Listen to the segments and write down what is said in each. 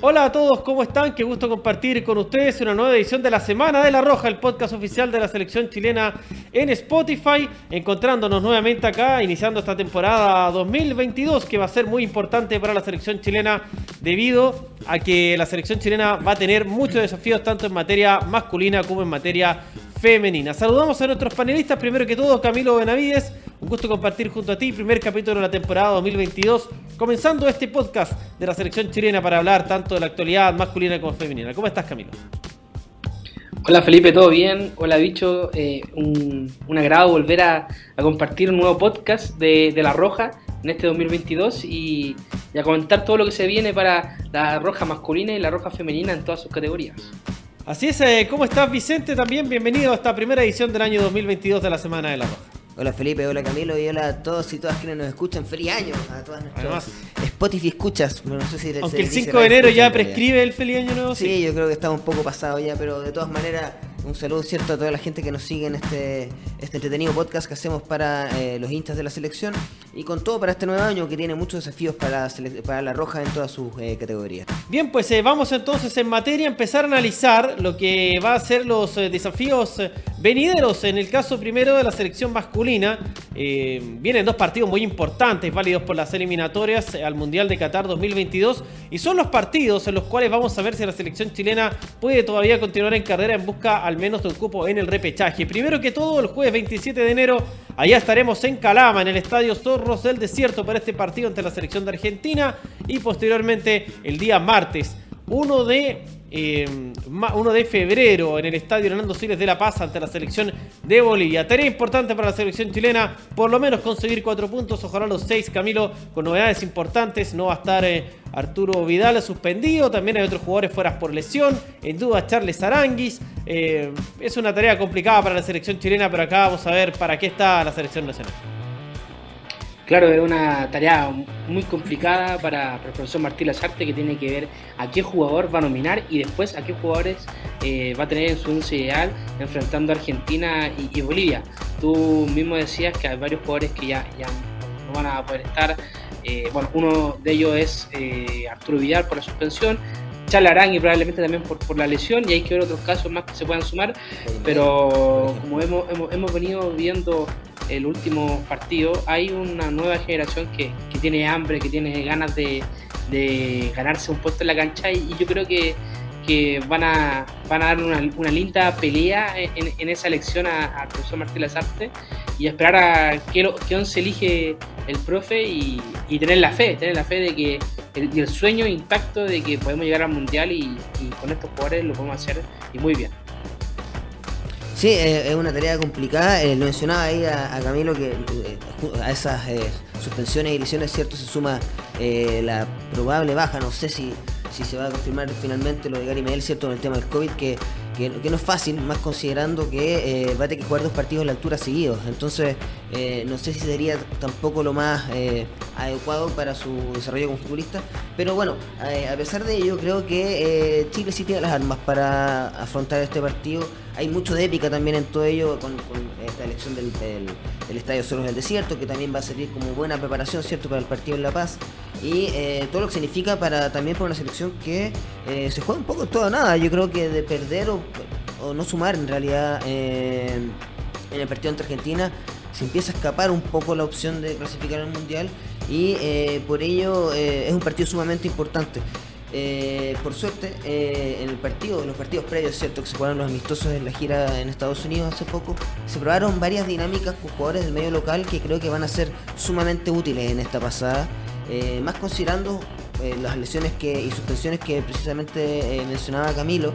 Hola a todos, ¿cómo están? Qué gusto compartir con ustedes una nueva edición de la Semana de la Roja, el podcast oficial de la selección chilena en Spotify, encontrándonos nuevamente acá, iniciando esta temporada 2022 que va a ser muy importante para la selección chilena debido a que la selección chilena va a tener muchos desafíos tanto en materia masculina como en materia femenina. Saludamos a nuestros panelistas, primero que todo Camilo Benavides, un gusto compartir junto a ti primer capítulo de la temporada 2022, comenzando este podcast de la selección chilena para hablar tanto de la actualidad masculina como femenina. ¿Cómo estás Camilo? Hola Felipe, ¿todo bien? Hola bicho, eh, un, agrado volver a, compartir un nuevo podcast de, La Roja en este 2022 y, y, a comentar todo lo que se viene para la Roja masculina y la Roja femenina en todas sus categorías. Así es, eh, ¿cómo estás Vicente? También bienvenido a esta primera edición del año 2022 de la Semana de la Roja. Hola Felipe, hola Camilo y hola a todos y todas quienes nos escuchan. Feliz año a todas nuestras Spotify escuchas. No sé si Aunque el 5 de enero ya prescribe el feliz año nuevo. Sí, yo creo que estamos un poco pasado ya, pero de todas maneras un saludo cierto a toda la gente que nos sigue en este, este entretenido podcast que hacemos para eh, los hinchas de la selección y con todo para este nuevo año que tiene muchos desafíos para, para la Roja en todas sus eh, categorías. Bien, pues eh, vamos entonces en materia a empezar a analizar lo que va a ser los desafíos venideros en el caso primero de la selección masculina. vienen dos partidos muy importantes, válidos por las eliminatorias al Mundial de Qatar 2022 y son los partidos en los cuales vamos a ver si la selección chilena puede todavía continuar en carrera en busca al menos de un cupo en el repechaje. Primero que todo, el jueves 27 de enero, allá estaremos en Calama, en el Estadio Zorros del Desierto, para este partido ante la selección de Argentina. Y posteriormente, el día martes 1 de 1 em, de febrero en el estadio Hernando Siles de La Paz ante la selección de Bolivia. Tarea importante para la selección chilena, por lo menos conseguir cuatro puntos, ojalá los seis, Camilo, con novedades importantes. No va a estar eh, Arturo Vidal suspendido, también hay otros jugadores fuera por lesión, en duda Charles Aranguis. Eh, es una tarea complicada para la selección chilena, pero acá vamos a ver para qué está la selección nacional. Claro, era una tarea muy complicada para, el profesor Martín Lazarte que tiene que ver a qué jugador va a nominar y después a qué jugadores eh, va a tener en su once ideal enfrentando a Argentina y, Bolivia. Tú mismo decías que hay varios jugadores que ya, ya no van a poder estar. Eh, bueno, uno de ellos es eh, Arturo Vidal por la suspensión, Chalarán y probablemente también por, por, la lesión y hay que ver otros casos más que se puedan sumar, pero como hemos, hemos, hemos venido viendo el último partido, hay una nueva generación que, tiene hambre, que tiene ganas de, ganarse un puesto en la cancha y, yo creo que, van, a, van a dar una, linda pelea en, esa elección al profesor Martín Lazarte y esperar a qué, qué once elige el profe y, tener la fe, tener la fe de que el, sueño impacto de que podemos llegar al mundial y, con estos jugadores lo podemos hacer y muy bien. Sí, es una tarea complicada. Eh, lo mencionaba ahí a, Camilo que eh, a esas eh, suspensiones y lesiones, cierto, se suma la probable baja. No sé si, si se va a confirmar finalmente lo de Gary Medel, cierto, en el tema del COVID, que que, no es fácil, más considerando que eh, va a tener que jugar dos partidos a la altura seguidos. Entonces, eh, no sé si sería tampoco lo más eh, adecuado para su desarrollo como futbolista. Pero bueno, a pesar de ello, creo que Chile sí tiene las armas para afrontar este partido. Hay mucho de épica también en todo ello con, esta elección del, Estadio Solos del Desierto, que también va a servir como buena preparación, ¿cierto?, para el partido en La Paz y todo lo que significa para también para una selección que se juega un poco todo nada. Yo creo que de perder o o no sumar en realidad eh, en el partido ante Argentina, se empieza a escapar un poco la opción de clasificar al Mundial y eh, por ello eh, es un partido sumamente importante. por suerte, en el partido, en los partidos previos, cierto, que se jugaron los amistosos en la gira en Estados Unidos hace poco, se probaron varias dinámicas con jugadores del medio local que creo que van a ser sumamente útiles en esta pasada, más considerando las lesiones que, y suspensiones que precisamente mencionaba Camilo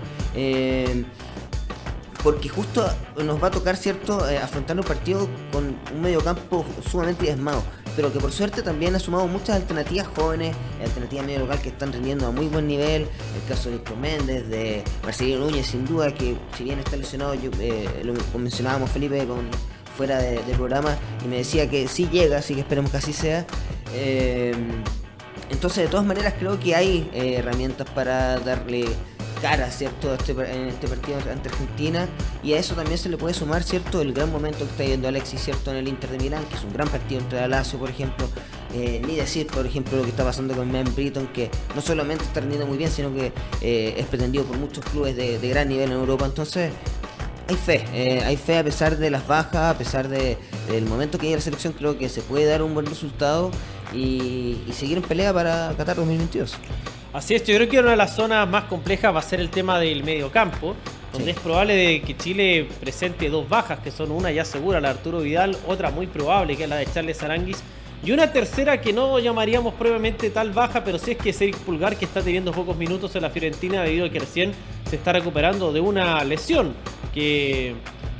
porque justo nos va a tocar, ¿cierto?, eh, afrontar un partido con un mediocampo sumamente diezmado, pero que por suerte también ha sumado muchas alternativas jóvenes, alternativas medio local que están rindiendo a muy buen nivel, el caso de Víctor Méndez, de Marcelino Núñez, sin duda, que si bien está lesionado, yo, eh, lo mencionábamos Felipe con, fuera de, del programa, y me decía que sí llega, así que esperemos que así sea. Eh, entonces, de todas maneras, creo que hay herramientas para darle cara, ¿cierto? Este, en este partido ante Argentina. Y a eso también se le puede sumar, ¿cierto? El gran momento que está viendo Alexis, ¿cierto? En el Inter de Milán, que es un gran partido entre la Lazio, por ejemplo. Eh, ni decir, por ejemplo, lo que está pasando con Man Britton, que no solamente está rendiendo muy bien, sino que eh, es pretendido por muchos clubes de, gran nivel en Europa. Entonces, hay fe, hay fe a pesar de las bajas, a pesar del momento que llega la selección, creo que se puede dar un buen resultado y, y seguir en pelea para Qatar 2022. Así es, yo creo que una de las zonas más complejas va a ser el tema del medio campo, donde es probable que Chile presente dos bajas, que son una ya segura, la de Arturo Vidal, otra muy probable, que es la de Charles Aranguis, y una tercera que no llamaríamos previamente tal baja, pero sí es que es Eric Pulgar, que está teniendo pocos minutos en la Fiorentina debido a que recién se está recuperando de una lesión, que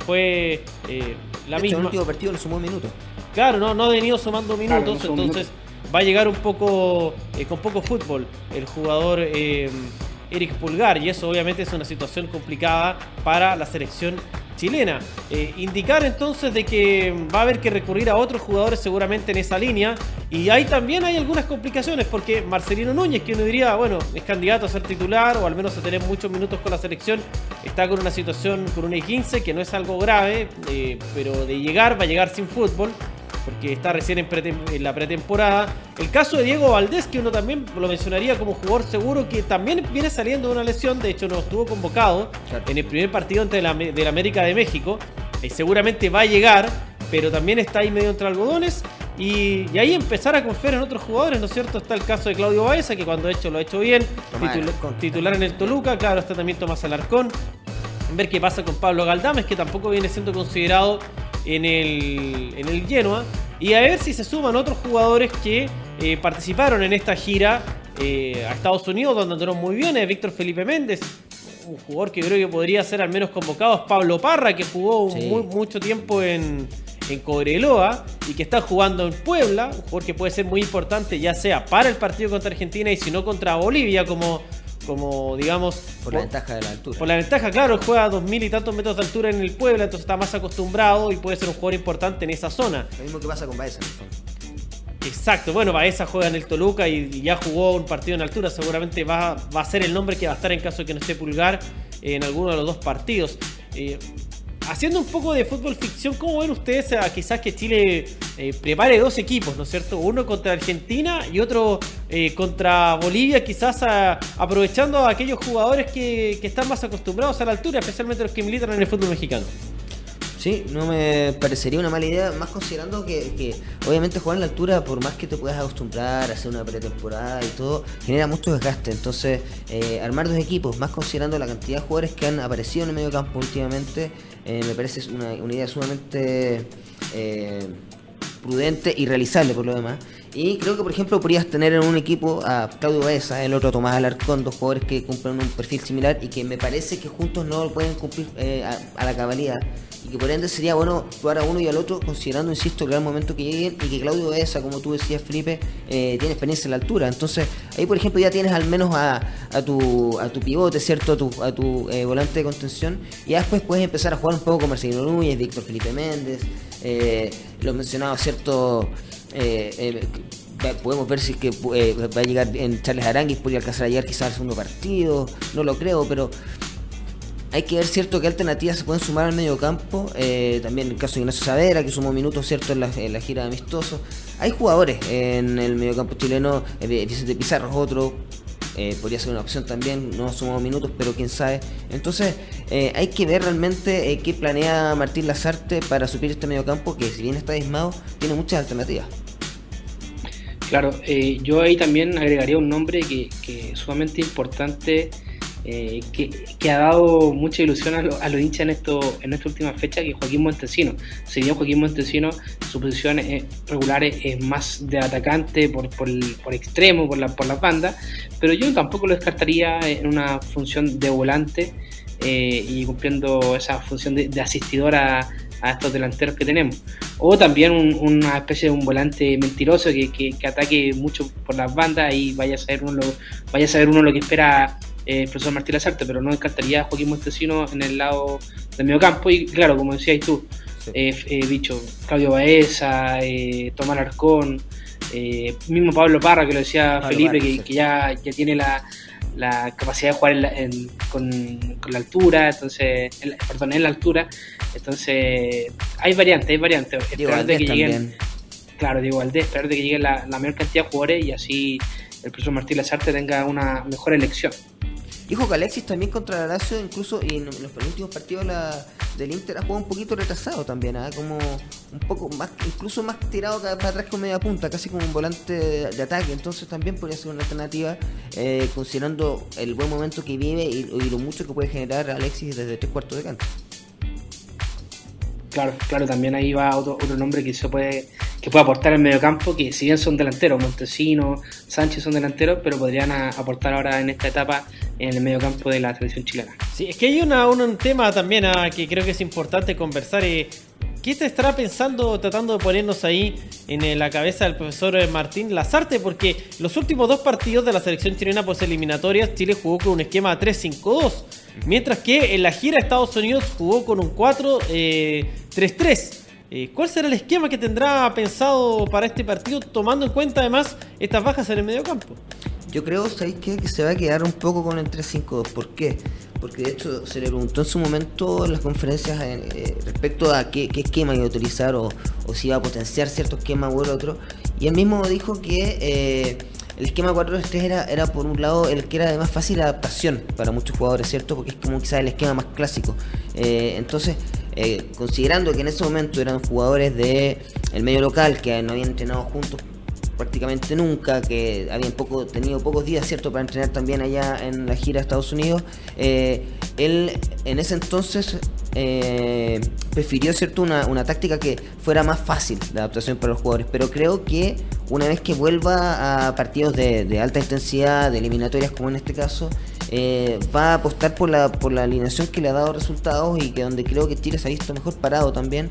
fue eh, la misma. el último partido no sumó minutos. Claro, no, no ha venido sumando minutos, entonces va a llegar un poco eh, con poco fútbol el jugador eh, Eric Pulgar y eso obviamente es una situación complicada para la selección chilena. Eh, indicar entonces de que va a haber que recurrir a otros jugadores seguramente en esa línea y ahí también hay algunas complicaciones porque Marcelino Núñez, que uno diría, bueno, es candidato a ser titular o al menos a tener muchos minutos con la selección, está con una situación, con una 15 que no es algo grave, pero de llegar va a llegar sin fútbol porque está recién en, la pretemporada. El caso de Diego Valdés, que uno también lo mencionaría como jugador seguro, que también viene saliendo de una lesión, de hecho no estuvo convocado en el primer partido ante la, del América de México. y seguramente va a llegar, pero también está ahí medio entre algodones. Y, ahí empezar a confiar en otros jugadores, ¿no es cierto? Está el caso de Claudio Baeza, que cuando ha hecho lo ha hecho bien, titular en el Toluca, claro, está también Tomás Alarcón. Ver qué pasa con Pablo Galdames, que tampoco viene siendo considerado en el, en el Genoa. Y a ver si se suman otros jugadores que eh, participaron en esta gira eh, a Estados Unidos, donde andaron muy bien. Es Víctor Felipe Méndez, un jugador que creo que podría ser al menos convocado. Es Pablo Parra, que jugó mucho tiempo en, en Cobreloa y que está jugando en Puebla. Un jugador que puede ser muy importante, ya sea para el partido contra Argentina y si no contra Bolivia, como como digamos... Por la ventaja de la altura. Por la ventaja, claro, juega a dos mil y tantos metros de altura en el Puebla, entonces está más acostumbrado y puede ser un jugador importante en esa zona. Lo mismo que pasa con Baeza Exacto, bueno, Baeza juega en el Toluca y, ya jugó un partido en altura, seguramente va, va, a ser el nombre que va a estar en caso de que no esté Pulgar en alguno de los dos partidos. Eh, haciendo un poco de fútbol ficción, ¿cómo ven ustedes quizás que Chile eh, prepare dos equipos, ¿no es cierto? Uno contra Argentina y otro eh, contra Bolivia, quizás aprovechando a aquellos jugadores que, que, están más acostumbrados a la altura, especialmente los que militan en el fútbol mexicano. Sí, no me parecería una mala idea, más considerando que, obviamente jugar en la altura, por más que te puedas acostumbrar a hacer una pretemporada y todo, genera mucho desgaste. Entonces, eh, armar dos equipos, más considerando la cantidad de jugadores que han aparecido en el medio campo últimamente, eh, me parece una, una idea sumamente eh, prudente y realizable por lo demás. Y creo que, por ejemplo, podrías tener en un equipo a Claudio Baeza, el otro Tomás Alarcón, dos jugadores que cumplen un perfil similar y que me parece que juntos no lo pueden cumplir a, la cabalidad y que por ende sería bueno jugar a uno y al otro, considerando, insisto, el gran momento que lleguen y que Claudio Baeza, como tú decías, Felipe, eh, tiene experiencia en la altura. Entonces, ahí, por ejemplo, ya tienes al menos a, a, tu, a tu pivote, ¿cierto? A tu, a tu eh, volante de contención. Y ya después puedes empezar a jugar un poco con Marcelino Núñez, Víctor Felipe Méndez, eh, los mencionados, ¿cierto? Podemos ver si es que va a llegar en Charles Aranguis, podría alcanzar a llegar quizás al segundo partido, no lo creo, pero hay que ver cierto que alternativas se pueden sumar al medio campo. Eh, también el caso de Ignacio Savera, que sumó minutos cierto en la, gira de amistosos. Hay jugadores en el medio campo chileno. Eh, Vicente Pizarro es otro. Eh, podría ser una opción también, no sumó minutos, pero quién sabe. Entonces, hay que ver realmente qué planea Martín Lazarte para suplir este medio campo, que si bien está dismado, tiene muchas alternativas. Claro, yo ahí también agregaría un nombre que, es sumamente importante eh, que, ha dado mucha ilusión a, los hinchas en, esto, en esta última fecha, que Joaquín Montesino. Si bien Joaquín Montesino, su posición regular es, más de atacante por, por, extremo, por, la, por las bandas, pero yo tampoco lo descartaría en una función de volante eh, y cumpliendo esa función de, asistidora a estos delanteros que tenemos. O también una especie de un volante mentiroso que, que, ataque mucho por las bandas y vaya a saber uno vaya a saber uno lo que espera eh, profesor Martín Lazarte, pero no descartaría a Joaquín Montesino en el lado del medio campo. Y claro, como decías tú, eh, eh, dicho, Claudio Baeza, eh, Tomás Arcón, eh, mismo Pablo Parra, que lo decía Felipe, que, ya, ya tiene la, la capacidad de jugar con, la altura, entonces, perdón, en la altura. Entonces, hay variantes, hay variantes. que lleguen Claro, de igual de esperar de que llegue la, mayor cantidad de jugadores y así el profesor Martín Lazarte tenga una mejor elección. Dijo que Alexis también contra la Lazio, incluso y en los últimos partidos del Inter ha jugado un poquito retrasado también, ¿ah? como un poco más, incluso más tirado para atrás con media punta, casi como un volante de, ataque. Entonces también podría ser una alternativa, eh, considerando el buen momento que vive y, lo mucho que puede generar Alexis desde tres cuartos de canto. Claro, claro, también ahí va otro, otro nombre que se puede que puede aportar en medio campo, que si bien son delanteros, Montesino, Sánchez son delanteros, pero podrían aportar ahora en esta etapa en el medio campo de la selección chilena. Sí, es que hay una, un tema también ah, que creo que es importante conversar. Eh, ¿Qué te estará pensando, tratando de ponernos ahí en eh, la cabeza del profesor eh, Martín Lazarte? Porque los últimos dos partidos de la selección chilena pues eliminatorias, Chile jugó con un esquema 3-5-2. Mientras que en la gira Estados Unidos jugó con un 4-3-3. Eh, ¿Cuál será el esquema que tendrá pensado para este partido, tomando en cuenta además estas bajas en el medio campo? Yo creo, ¿sabéis? Que se va a quedar un poco con el 3-5-2. ¿Por qué? Porque de hecho se le preguntó en su momento en las conferencias eh, respecto a qué, esquema iba a utilizar o, si iba a potenciar cierto esquema u otro. Y él mismo dijo que eh, el esquema 4-3 era, era por un lado el que era de más fácil adaptación para muchos jugadores, ¿cierto? Porque es como quizás el esquema más clásico. entonces eh, considerando que en ese momento eran jugadores de el medio local que no habían entrenado juntos prácticamente nunca, que habían poco, tenido pocos días, ¿cierto?, para entrenar también allá en la gira a Estados Unidos, eh, él en ese entonces eh, prefirió, ¿cierto?, una, táctica que fuera más fácil de adaptación para los jugadores, pero creo que una vez que vuelva a partidos de, de alta intensidad, de eliminatorias como en este caso, eh, va a apostar por la, por la alineación que le ha dado resultados y que donde creo que Chile se ha visto mejor parado también.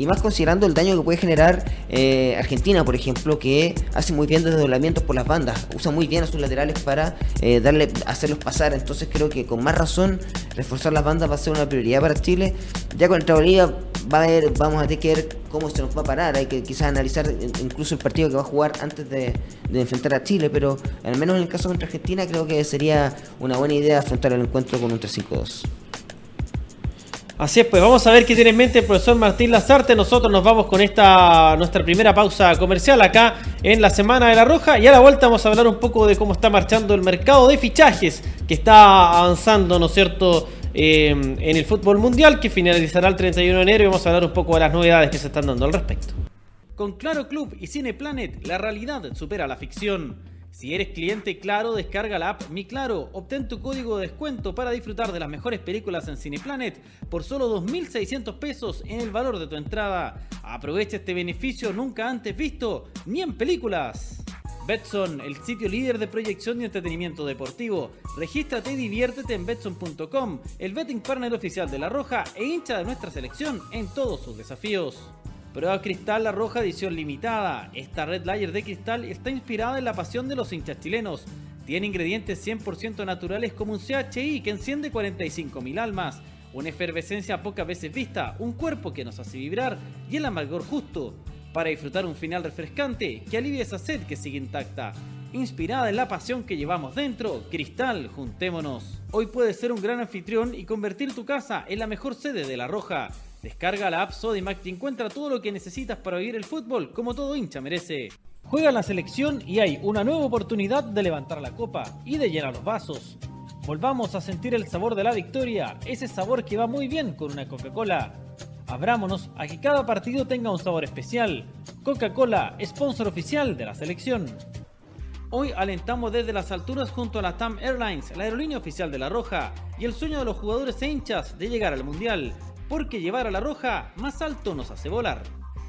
Y más considerando el daño que puede generar eh, Argentina, por ejemplo, que hace muy bien desdoblamientos por las bandas, usa muy bien a sus laterales para eh, darle, hacerlos pasar. Entonces creo que con más razón reforzar las bandas va a ser una prioridad para Chile. Ya con el Bolivia va a ver, vamos a tener que ver cómo se nos va a parar. Hay que quizás analizar incluso el partido que va a jugar antes de, enfrentar a Chile, pero al menos en el caso contra Argentina creo que sería una buena idea afrontar el encuentro con un 3-5-2. Así es, pues vamos a ver qué tiene en mente el profesor Martín Lazarte. Nosotros nos vamos con esta nuestra primera pausa comercial acá en la Semana de la Roja. Y a la vuelta vamos a hablar un poco de cómo está marchando el mercado de fichajes que está avanzando, ¿no es cierto? Eh, en el fútbol mundial que finalizará el 31 de enero y vamos a hablar un poco de las novedades que se están dando al respecto. Con Claro Club y Cineplanet, la realidad supera la ficción. Si eres cliente Claro, descarga la app Mi Claro, obtén tu código de descuento para disfrutar de las mejores películas en Cineplanet por solo 2.600 pesos en el valor de tu entrada. Aprovecha este beneficio nunca antes visto, ni en películas. Betson, el sitio líder de proyección y entretenimiento deportivo. Regístrate y diviértete en Betson.com, el betting partner oficial de La Roja e hincha de nuestra selección en todos sus desafíos. Prueba Cristal La Roja edición limitada. Esta Red Layer de cristal está inspirada en la pasión de los hinchas chilenos. Tiene ingredientes 100% naturales como un CHI que enciende 45.000 almas, una efervescencia pocas veces vista, un cuerpo que nos hace vibrar y el amargor justo para disfrutar un final refrescante que alivie esa sed que sigue intacta. Inspirada en la pasión que llevamos dentro, Cristal, juntémonos. Hoy puedes ser un gran anfitrión y convertir tu casa en la mejor sede de La Roja. Descarga la app Sodimac y encuentra todo lo que necesitas para vivir el fútbol como todo hincha merece. Juega la selección y hay una nueva oportunidad de levantar la copa y de llenar los vasos. Volvamos a sentir el sabor de la victoria, ese sabor que va muy bien con una Coca-Cola. Abrámonos a que cada partido tenga un sabor especial. Coca-Cola, sponsor oficial de la selección. Hoy alentamos desde las alturas junto a la TAM Airlines, la aerolínea oficial de La Roja, y el sueño de los jugadores e hinchas de llegar al Mundial, porque llevar a La Roja más alto nos hace volar.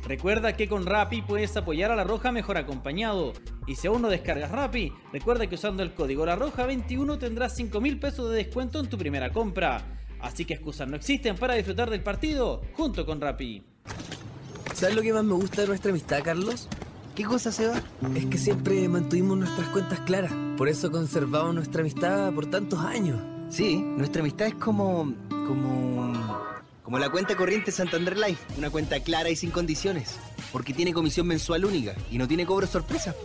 Recuerda que con Rappi puedes apoyar a La Roja mejor acompañado. Y si aún no descargas Rappi, recuerda que usando el código La Roja 21 tendrás 5 mil pesos de descuento en tu primera compra. Así que excusas no existen para disfrutar del partido junto con Rappi. ¿Sabes lo que más me gusta de nuestra amistad, Carlos? ¿Qué cosa, se va? Es que siempre mantuvimos nuestras cuentas claras. Por eso conservamos nuestra amistad por tantos años. Sí, nuestra amistad es como. como. Como la cuenta corriente Santander Life. Una cuenta clara y sin condiciones. Porque tiene comisión mensual única y no tiene cobro sorpresa.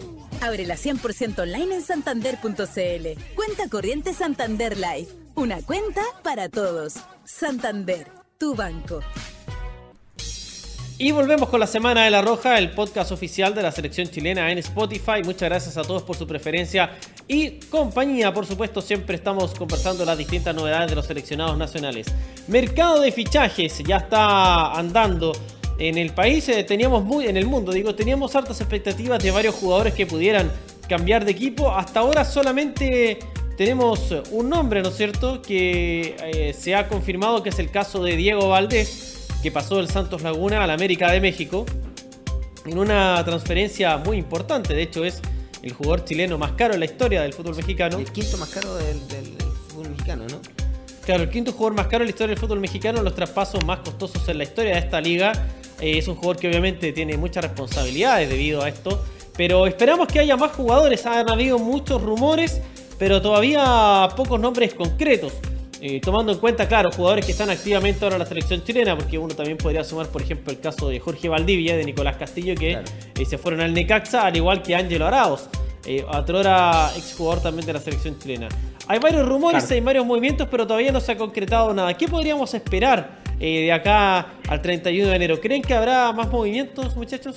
Ábrela 100% online en santander.cl. Cuenta corriente Santander Life una cuenta para todos. Santander, tu banco. Y volvemos con la Semana de la Roja, el podcast oficial de la selección chilena en Spotify. Muchas gracias a todos por su preferencia y compañía. Por supuesto, siempre estamos conversando las distintas novedades de los seleccionados nacionales. Mercado de fichajes ya está andando. En el país eh, teníamos muy, en el mundo, digo, teníamos hartas expectativas de varios jugadores que pudieran cambiar de equipo. Hasta ahora solamente tenemos un nombre, ¿no es cierto? Que eh, se ha confirmado que es el caso de Diego Valdés que pasó del Santos Laguna al América de México en una transferencia muy importante. De hecho, es el jugador chileno más caro en la historia del fútbol mexicano. El quinto más caro del, del fútbol mexicano, ¿no? Claro, el quinto jugador más caro en la historia del fútbol mexicano, los traspasos más costosos en la historia de esta liga. Eh, es un jugador que obviamente tiene muchas responsabilidades debido a esto. Pero esperamos que haya más jugadores. Han habido muchos rumores, pero todavía pocos nombres concretos. Eh, tomando en cuenta, claro, jugadores que están activamente ahora en la selección chilena, porque uno también podría sumar, por ejemplo, el caso de Jorge Valdivia, de Nicolás Castillo, que eh, se fueron al Necaxa, al igual que Ángelo Araos, eh, otrora exjugador también de la selección chilena. Hay varios rumores, hay varios movimientos, pero todavía no se ha concretado nada. ¿Qué podríamos esperar de acá al 31 de enero? ¿Creen que habrá más movimientos, muchachos?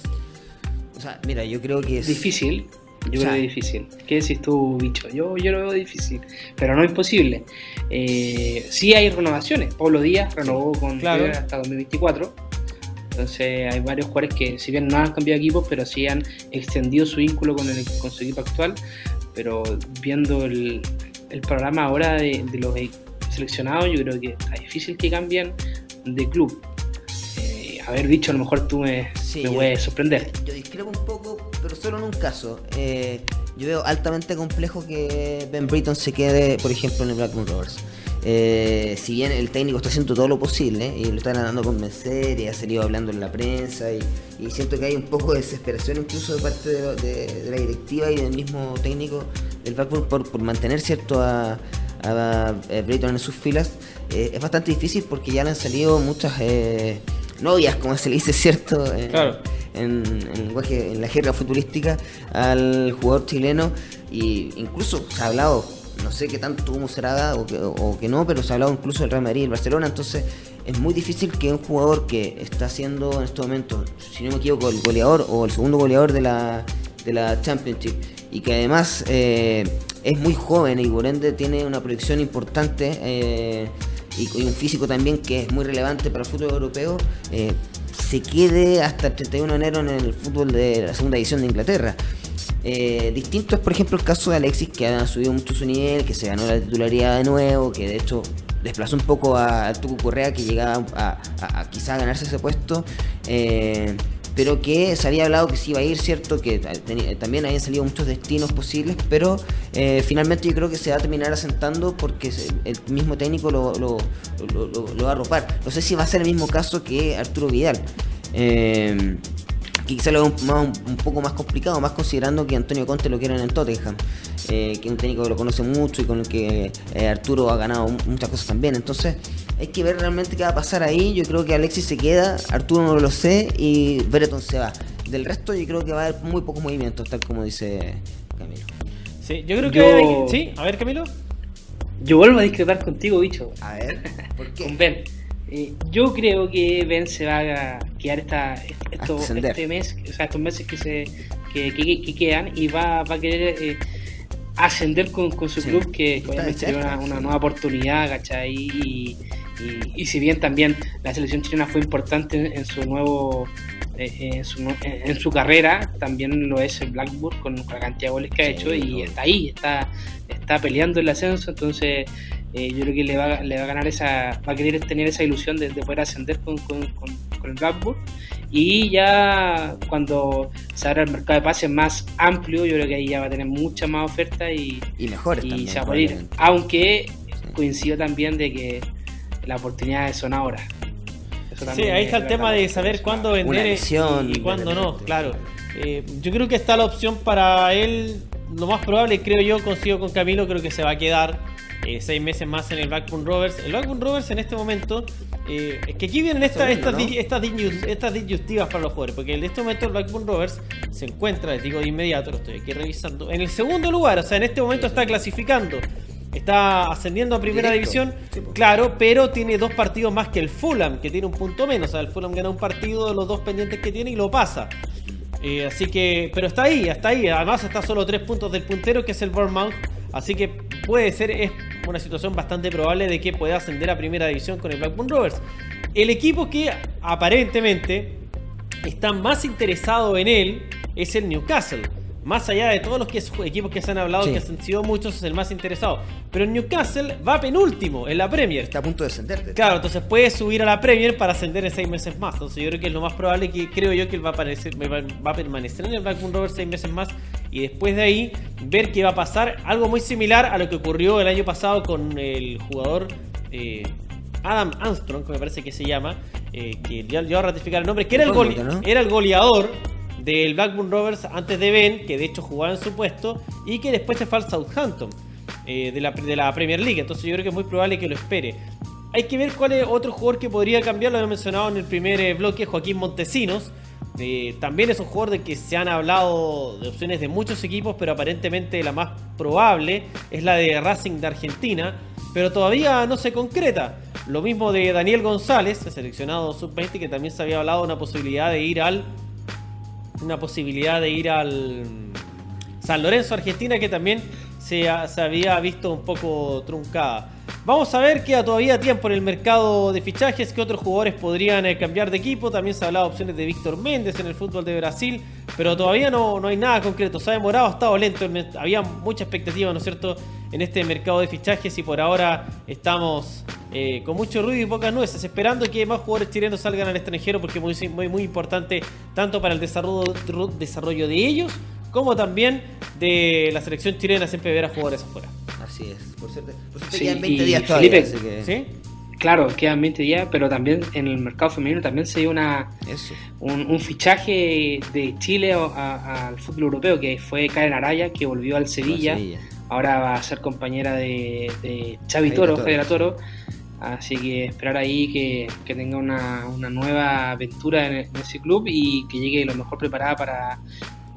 O sea, mira, yo creo que es difícil. Yo creo que es difícil. ¿Qué decís tú, bicho? Yo, yo lo veo difícil, pero no imposible. Eh, sí hay renovaciones. Pablo Díaz renovó con claro. hasta 2024. Entonces hay varios jugadores que, si bien no han cambiado equipos, pero sí han extendido su vínculo con, el, con su equipo actual. Pero viendo el, el programa ahora de, de, los seleccionados, yo creo que está difícil que cambien de club. Haber dicho, a lo mejor tú me, me puedes sorprender. Yo discrepo un poco, pero solo en un caso. Eh, yo veo altamente complejo que Ben Britton se quede, por ejemplo, en el Blackburn Rovers. Eh, si bien el técnico está haciendo todo lo posible y lo está dando a convencer y ha salido hablando en la prensa y, siento que hay un poco de desesperación incluso de parte de, la directiva y del mismo técnico del Blackburn por, mantener cierto a, a, Britton en sus filas, eh, es bastante difícil porque ya le han salido muchas eh, novias, como se le dice, ¿cierto? claro. en, lenguaje, en la jerga futbolística al jugador chileno. Y incluso se ha hablado, no sé qué tanto cómo será o que, o que no, pero se ha hablado incluso del Real Madrid y el Barcelona, entonces es muy difícil que un jugador que está siendo en este momento, si no me equivoco, el goleador o el segundo goleador de la, de la Championship y que además eh, es muy joven y por ende tiene una proyección importante eh, y, un físico también que es muy relevante para el fútbol europeo, eh, se quede hasta el 31 de enero en el fútbol de la segunda edición de Inglaterra. Eh, distinto es, por ejemplo, el caso de Alexis, que ha subido mucho su nivel, que se ganó la titularidad de nuevo, que de hecho desplazó un poco a Tucu Correa, que llegaba a, a, quizá ganarse ese puesto. Eh, pero que se había hablado que se iba a ir, ¿cierto? Que también habían salido muchos destinos posibles, pero eh, finalmente yo creo que se va a terminar asentando porque el mismo técnico lo, lo, va a arropar. No sé si va a ser el mismo caso que Arturo Vidal. Eh, que quizá lo veo un, poco más complicado, más considerando que Antonio Conte lo quieren en Tottenham, eh, que es un técnico que lo conoce mucho y con el que Arturo ha ganado muchas cosas también. Entonces, hay que ver realmente qué va a pasar ahí. Yo creo que Alexis se queda, Arturo no lo sé y Breton se va. Del resto yo creo que va a haber muy pocos movimientos, tal como dice Camilo. Sí, yo creo que... Sí, a ver Camilo. Yo vuelvo a discrepar contigo, bicho. A ver, ¿por qué? Con Ben. Eh, yo creo que Ben se va a quedar esta, esto, este mes, o sea, estos meses que se que, que, quedan y va, va a querer eh, ascender con, con su club, que obviamente sería una, una, nueva oportunidad, ¿cachai? Y, y, si bien también la selección chilena fue importante en su nuevo eh, en, su, en, su, carrera, también lo es el Blackburn con, la cantidad de goles que ha hecho y está ahí, está, está peleando el ascenso, entonces eh, yo creo que le va, le va a ganar esa, va a querer tener esa ilusión de, poder ascender con, con, con, el Blackburn y ya cuando se abra el mercado de pases más amplio, yo creo que ahí ya va a tener mucha más oferta y, y mejores y se va a ir, aunque coincido también de que la oportunidad son ahora. Sí, ahí está el tema de saber cuándo vender y, cuándo no, claro. Eh, yo creo que está la opción para él, lo más probable, creo yo, consigo con Camilo, creo que se va a quedar eh, seis meses más en el Backbone Rovers. El Backbone Rovers en este momento, eh, es que aquí vienen estas, estas, estas, disyuntivas para los jugadores, porque en este momento el Backbone Rovers se encuentra, les digo de inmediato, lo estoy aquí revisando, en el segundo lugar, o sea, en este momento está clasificando Está ascendiendo a primera Directo. división, Sí, claro, pero tiene dos partidos más que el Fulham, que tiene un punto menos. O sea, el Fulham gana un partido de los dos pendientes que tiene y lo pasa. Eh, así que, pero está ahí, está ahí. Además está solo tres puntos del puntero, que es el Bournemouth. Así que puede ser, es una situación bastante probable de que pueda ascender a primera división con el Blackburn Rovers. El equipo que aparentemente está más interesado en él es el Newcastle. Más allá de todos los que, equipos que se han hablado, Sí. que han sido muchos, es el más interesado. Pero el Newcastle va penúltimo en la Premier. Está a punto de descenderte. Claro, entonces puede subir a la Premier para ascender en seis meses más. Entonces yo creo que es lo más probable que creo yo que él va a, aparecer- va va a permanecer en el Blackburn Rovers seis meses más y después de ahí ver qué va a pasar. Algo muy similar a lo que ocurrió el año pasado con el jugador eh, Adam Armstrong, que me parece que se llama, eh, que ya, ya va a ratificar el nombre, que era el, gole- ¿no? era el goleador del Blackburn Rovers antes de Ben, que de hecho jugaba en su puesto, y que después se fue al Southampton eh, de, la, de la Premier League. Entonces yo creo que es muy probable que lo espere. Hay que ver cuál es otro jugador que podría cambiar, lo he mencionado en el primer eh, bloque, Joaquín Montesinos. Eh, también es un jugador de que se han hablado de opciones de muchos equipos, pero aparentemente la más probable es la de Racing de Argentina, pero todavía no se concreta. Lo mismo de Daniel González, el seleccionado sub-20, que también se había hablado de una posibilidad de ir al una posibilidad de ir al San Lorenzo, Argentina, que también se, ha- se había visto un poco truncada. Vamos a ver, queda todavía tiempo en el mercado de fichajes, que otros jugadores podrían eh, cambiar de equipo. También se ha hablado de opciones de Víctor Méndez en el fútbol de Brasil, pero todavía no, no hay nada concreto. Se ha demorado, ha estado lento. Había mucha expectativa, ¿no es cierto?, en este mercado de fichajes y por ahora estamos eh, con mucho ruido y pocas nueces, esperando que más jugadores chilenos salgan al extranjero porque es muy, muy, muy importante tanto para el desarrollo, desarrollo de ellos como también de la selección chilena siempre ver a jugadores afuera. Así es. Por suerte, por suerte Sí, quedan 20 y días todavía. Felipe, así que ¿Sí? Claro, quedan 20 días, pero también en el mercado femenino también se dio una, Eso. un, un fichaje de Chile al fútbol europeo, que fue Karen Araya, que volvió al Sevilla. Sevilla. Ahora va a ser compañera de, de Xavi Toro, Toro, Javier. Toro. Así que esperar ahí que, que tenga una, una nueva aventura en, en ese club y que llegue lo mejor preparada para,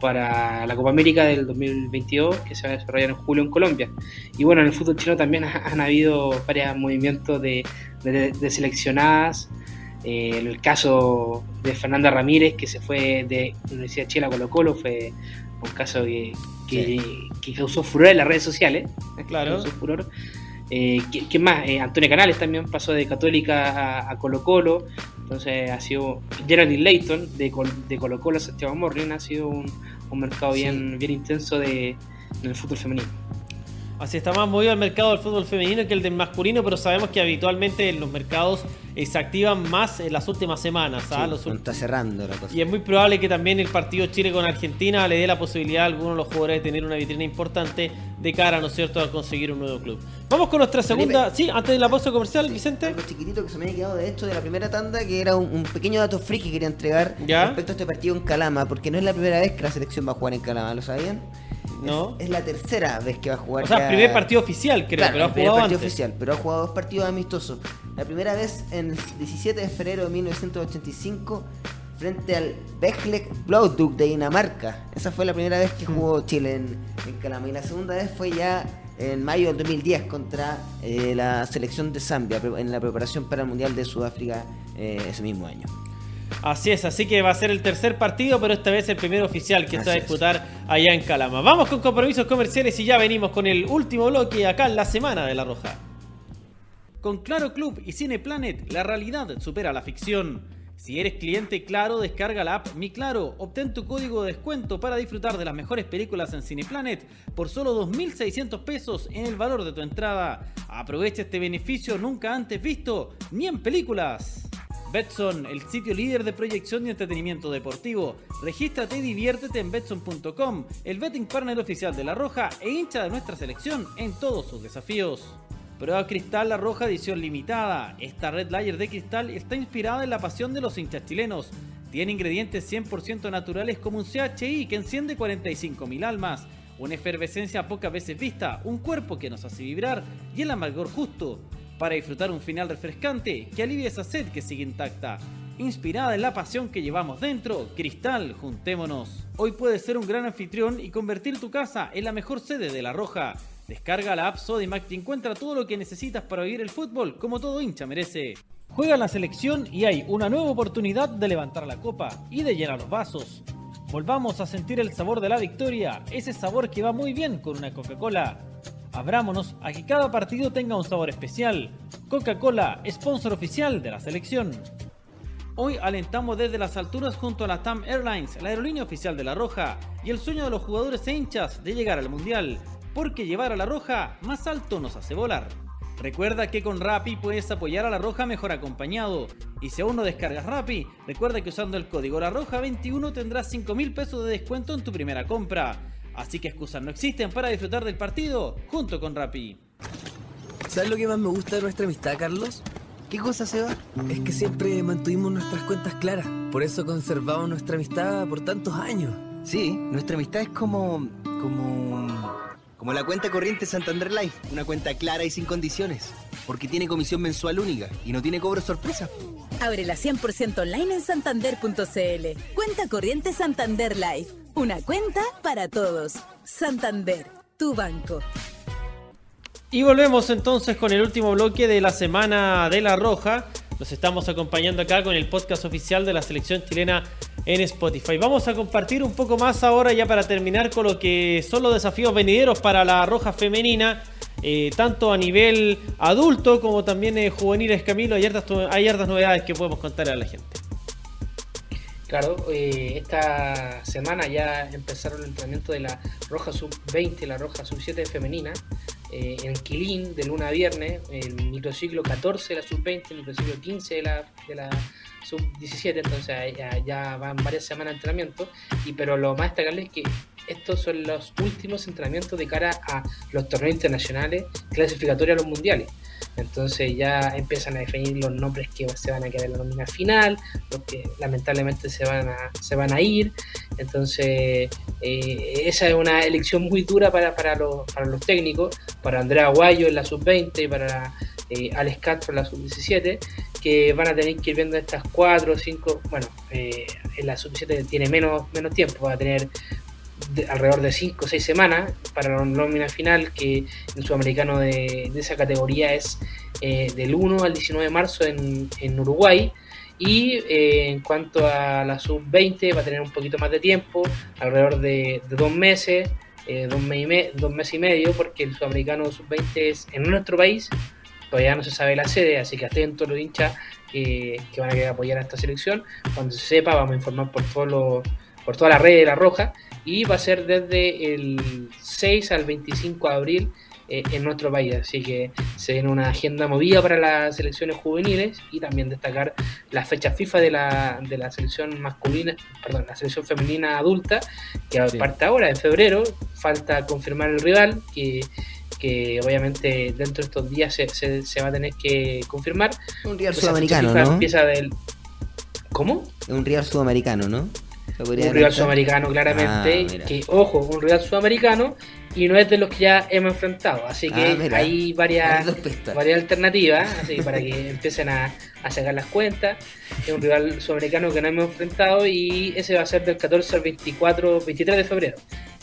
para la Copa América del 2022 que se va a desarrollar en julio en Colombia. Y bueno, en el fútbol chino también ha- han habido varios movimientos de, de- de seleccionadas. Eh, el caso de Fernanda Ramírez, que se fue de Universidad de Chile a Colo Colo, fue un caso que, que, que causó furor en las redes sociales. Claro. Causó furor. Eh, ¿qué- ¿Quién más? Eh, Antonio Canales también pasó de Católica a, a Colo Colo. Entonces ha sido Geraldine Layton de, Col- de Colo Colo Santiago Morrin. Ha sido un, un mercado Sí. bien, bien intenso de, en el fútbol femenino. Así está más movido el mercado del fútbol femenino que el del masculino, pero sabemos que habitualmente en los mercados eh, se activan más en las últimas semanas. ¿ah? Sí, Los cuando está cerrando la cosa. Y es muy probable que también el partido Chile con Argentina le dé la posibilidad a algunos de los jugadores de tener una vitrina importante de cara, ¿no es cierto?, a conseguir un nuevo club. Vamos con nuestra segunda. Sí, antes de la pausa comercial, Vicente. Algo chiquitito que se me había quedado de hecho de la primera tanda, que era un, un pequeño dato free que quería entregar ¿Ya? respecto a este partido en Calama, porque no es la primera vez que la selección va a jugar en Calama, ¿lo sabían? No. Es, es la tercera vez que va a jugar. O sea, ya- primer partido oficial, creo, Claro, pero ha jugado partido antes. oficial, pero ha jugado dos partidos amistosos. La primera vez en el 17 de febrero de 1985 frente al Bechlek Blauduc de Dinamarca. Esa fue la primera vez que jugó Chile en, en Calama. Y la segunda vez fue ya en mayo del 2010 contra eh, la selección de Zambia en la preparación para el Mundial de Sudáfrica eh, ese mismo año. Así es, así que va a ser el tercer partido, pero esta vez el primer oficial que se va a Así es. disputar allá en Calama. Vamos con compromisos comerciales y ya venimos con el último bloque acá en la semana de La Roja. Con Claro Club y Cine Planet, la realidad supera la ficción. Si eres cliente Claro, descarga la app Mi Claro, obtén tu código de descuento para disfrutar de las mejores películas en Cineplanet por solo 2.600 pesos en el valor de tu entrada. Aprovecha este beneficio nunca antes visto, ni en películas. Betson, el sitio líder de proyección y entretenimiento deportivo. Regístrate y diviértete en Betson.com, el betting partner oficial de La Roja e hincha de nuestra selección en todos sus desafíos. Prueba Cristal La Roja edición limitada. Esta Red Layer de cristal está inspirada en la pasión de los hinchas chilenos. Tiene ingredientes 100% naturales como un CHI que enciende 45.000 almas, una efervescencia pocas veces vista, un cuerpo que nos hace vibrar y el amargor justo para disfrutar un final refrescante que alivie esa sed que sigue intacta. Inspirada en la pasión que llevamos dentro, Cristal, juntémonos. Hoy puedes ser un gran anfitrión y convertir tu casa en la mejor sede de La Roja. Descarga la app Sodimac y encuentra todo lo que necesitas para vivir el fútbol como todo hincha merece. Juega la selección y hay una nueva oportunidad de levantar la copa y de llenar los vasos. Volvamos a sentir el sabor de la victoria, ese sabor que va muy bien con una Coca-Cola. Abrámonos a que cada partido tenga un sabor especial. Coca-Cola, sponsor oficial de la selección. Hoy alentamos desde las alturas junto a la TAM Airlines, la aerolínea oficial de La Roja, y el sueño de los jugadores e hinchas de llegar al Mundial, porque llevar a La Roja más alto nos hace volar. Recuerda que con Rappi puedes apoyar a La Roja mejor acompañado. Y si aún no descargas Rappi, recuerda que usando el código La Roja 21 tendrás 5 mil pesos de descuento en tu primera compra. Así que excusas no existen para disfrutar del partido junto con Rappi. ¿Sabes lo que más me gusta de nuestra amistad, Carlos? ¿Qué cosa se va? Es que siempre mantuvimos nuestras cuentas claras. Por eso conservamos nuestra amistad por tantos años. Sí, nuestra amistad es como. como. como la cuenta corriente Santander Life. Una cuenta clara y sin condiciones. Porque tiene comisión mensual única y no tiene cobro sorpresa. Ábrela 100% online en santander.cl. Cuenta corriente Santander Life. Una cuenta para todos. Santander, tu banco. Y volvemos entonces con el último bloque de la semana de la Roja. Los estamos acompañando acá con el podcast oficial de la selección chilena en Spotify. Vamos a compartir un poco más ahora ya para terminar con lo que son los desafíos venideros para la Roja femenina. eh, tanto a nivel adulto como también eh, juveniles, Camilo, hay hartas, hay hartas novedades que podemos contar a la gente. Claro, eh, esta semana ya empezaron el entrenamiento de la Roja Sub-20 y la Roja Sub-7 femenina eh, en Quilín de luna a viernes, el microciclo 14 de la Sub-20, el microciclo 15 de la, de la Sub-17, entonces ya, ya van varias semanas de entrenamiento, y, pero lo más destacable es que estos son los últimos entrenamientos de cara a los torneos internacionales clasificatorios a los mundiales. Entonces ya empiezan a definir los nombres que se van a quedar en la nómina final, los que lamentablemente se van a, se van a ir. Entonces eh, esa es una elección muy dura para, para, los, para los técnicos, para Andrea Guayo en la sub-20 y para eh, Alex Castro en la sub-17, que van a tener que ir viendo estas 4 o 5, bueno, eh, en la sub-17 tiene menos, menos tiempo, va a tener de, alrededor de 5 o 6 semanas para la nómina final, que el sudamericano de, esa categoría es eh, del 1 al 19 de marzo en, en Uruguay. Y eh, en cuanto a la sub-20, va a tener un poquito más de tiempo, alrededor de, dos meses, eh, dos, dos meses y medio, porque el sudamericano sub-20 es en nuestro país, todavía no se sabe la sede, así que atentos los hinchas eh, que van a querer apoyar a esta selección. Cuando se sepa, vamos a informar por, todo lo, por toda la red de la Roja y va a ser desde el 6 al 25 de abril eh, en nuestro país. Así que se viene una agenda movida para las selecciones juveniles y también destacar la fecha FIFA de la, de la selección masculina, perdón, la selección femenina adulta, que Sí. parte ahora en febrero. Falta confirmar el rival, que, que obviamente dentro de estos días se, se- se va a tener que confirmar. Un rival Esa sudamericano, ¿no? Empieza del... ¿Cómo? Un rival sudamericano, ¿no? Un rival sudamericano claramente, Ah, que ojo, un rival sudamericano y no es de los que ya hemos enfrentado, así que Ah, hay varias, varias alternativas, así para que empiecen a, a sacar las cuentas, es un rival sudamericano que no hemos enfrentado y ese va a ser del 14 al 24, 23 de febrero.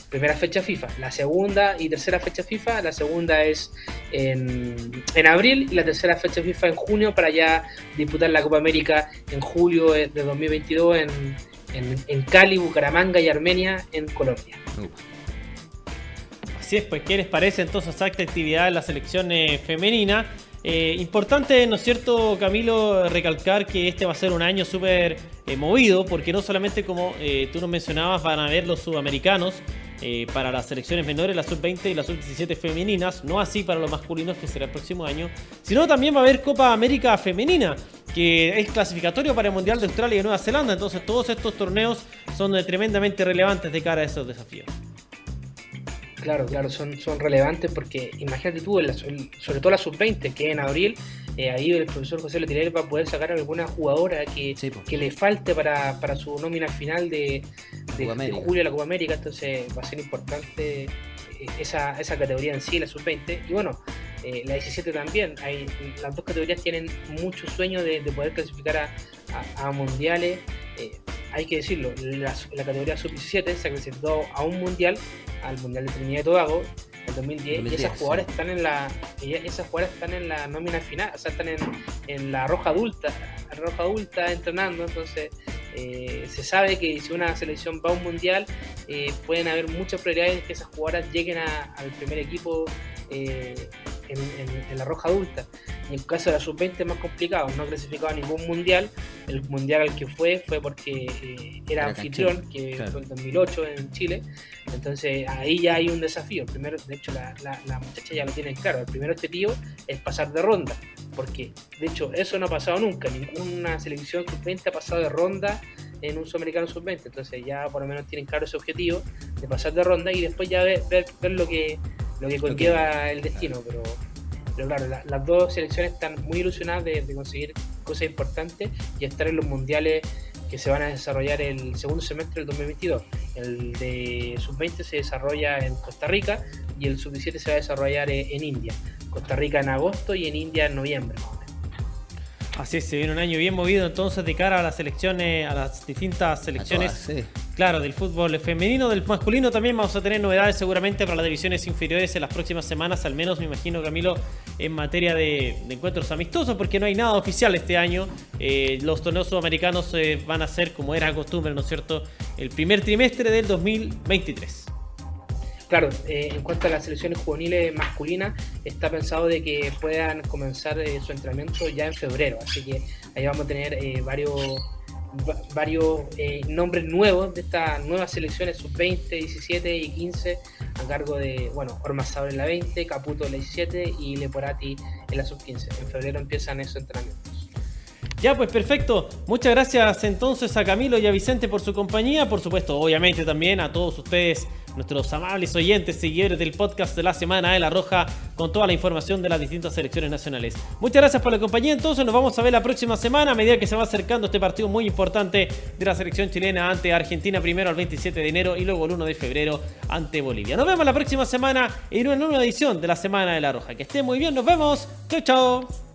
Primera fecha FIFA, la segunda y tercera fecha FIFA, la segunda es en, en abril y la tercera fecha FIFA en junio para ya disputar la Copa América en julio de 2022 en, en, Cali, Bucaramanga y Armenia en Colombia. Así es, pues, ¿qué les parece entonces esta actividad en la selección eh, femenina? Eh, importante, ¿no es cierto, Camilo, recalcar que este va a ser un año súper eh, movido, porque no solamente como eh, tú nos mencionabas, van a haber los sudamericanos eh, para las selecciones menores, la sub-20 y la sub-17 femeninas, no así para los masculinos, que será el próximo año, sino también va a haber Copa América Femenina, que es clasificatorio para el Mundial de Australia y Nueva Zelanda, entonces todos estos torneos son tremendamente relevantes de cara a esos desafíos. Claro, claro, son, son relevantes porque imagínate tú, sobre todo la sub-20, que en abril, eh, ahí el profesor José Letirer va a poder sacar alguna jugadora que, Sí, po. que le falte para, para su nómina final de, de, de julio a la Copa América, entonces va a ser importante eh, esa, esa categoría en sí, la sub-20. Y bueno, eh, la 17 también, hay, las dos categorías tienen mucho sueño de, de poder clasificar a, a- a mundiales. Eh, hay que decirlo, la, la categoría sub-17 se clasificó a un mundial, al mundial de Trinidad y Tobago, el 2010, y 2010, esas jugadoras sí. están en la esas jugadoras están en la nómina final, o sea, están en, en la roja adulta, la roja adulta entrenando, entonces eh, se sabe que si una selección va a un mundial, eh, pueden haber muchas probabilidades de que esas jugadoras lleguen a- al primer equipo eh, en, en- en la roja adulta. Y en el caso de la sub-20 es más complicado, no ha clasificado a ningún mundial. El mundial al que fue fue porque eh, era Era anfitrión, que claro. fue en 2008 en Chile. Entonces ahí ya hay un desafío. El primero, de hecho, la, la, la muchacha ya lo tienen claro. El primer objetivo es pasar de ronda. Porque, de hecho, eso no ha pasado nunca. Ninguna selección sub-20 ha pasado de ronda en un sudamericano sub-20. Entonces ya por lo menos tienen claro ese objetivo de pasar de ronda y después ya ver, ver, ver lo que lo que conlleva el destino. Pero, pero claro, la- las dos selecciones están muy ilusionadas de, de conseguir cosas importantes y estar en los mundiales que se van a desarrollar el segundo semestre del 2022. El de sub-20 se desarrolla en Costa Rica y el sub-17 se va a desarrollar eh, en India. Costa Rica en agosto y en India en noviembre. Así es, se viene un año bien movido entonces de cara a las selecciones, a las distintas selecciones. todas, sí. Claro, del fútbol femenino, del masculino también vamos a tener novedades seguramente para las divisiones inferiores en las próximas semanas, al menos me imagino Camilo, en materia de, de encuentros amistosos, porque no hay nada oficial este año. Eh, los torneos sudamericanos eh, van a ser, como era costumbre, ¿no es cierto?, el primer trimestre del 2023. Claro, eh, en cuanto a las selecciones juveniles masculinas, está pensado de que puedan comenzar eh, su entrenamiento ya en febrero, así que ahí vamos a tener eh, varios va- varios nombres nuevos de estas nuevas selecciones sub-20, 17 y 15 a cargo de, bueno, Ormazábal en la 20, Caputo en la 17 y Leporati en la sub-15. En febrero empiezan esos entrenamientos. Ya, pues perfecto. Muchas gracias entonces a Camilo y a Vicente por su compañía. Por supuesto, obviamente también a todos ustedes, nuestros amables oyentes, seguidores del podcast de la Semana de la Roja, con toda la información de las distintas selecciones nacionales. Muchas gracias por la compañía. Entonces nos vamos a ver la próxima semana a medida que se va acercando este partido muy importante de la selección chilena ante Argentina primero el 27 de enero y luego el 1 de febrero ante Bolivia. Nos vemos la próxima semana en una nueva edición de la Semana de la Roja. Que esté muy bien. Nos vemos. Chau, chau.